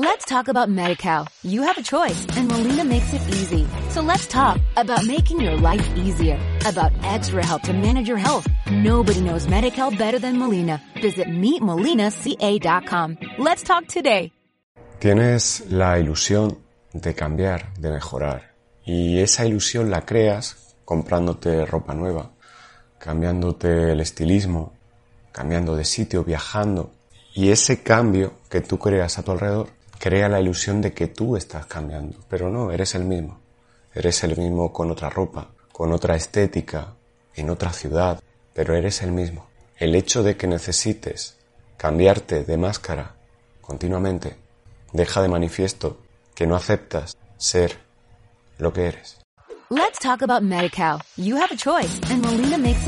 Let's talk about MediCal. You have a choice and Molina makes it easy. So let's talk about making your life easier, about extra help to manage your health. Nobody knows MediCal better than Molina. Visit meetmolinaca.com. Let's talk today. Tienes la ilusión de cambiar, de mejorar. Y esa ilusión la creas comprándote ropa nueva, cambiándote el estilismo, cambiando de sitio, viajando. Y ese cambio que tú creas a tu alrededor crea la ilusión de que tú estás cambiando, pero no, eres el mismo. Eres el mismo con otra ropa, con otra estética, en otra ciudad, pero eres el mismo. El hecho de que necesites cambiarte de máscara continuamente deja de manifiesto que no aceptas ser lo que eres. Let's talk about MediCal. You have a choice and Molina makes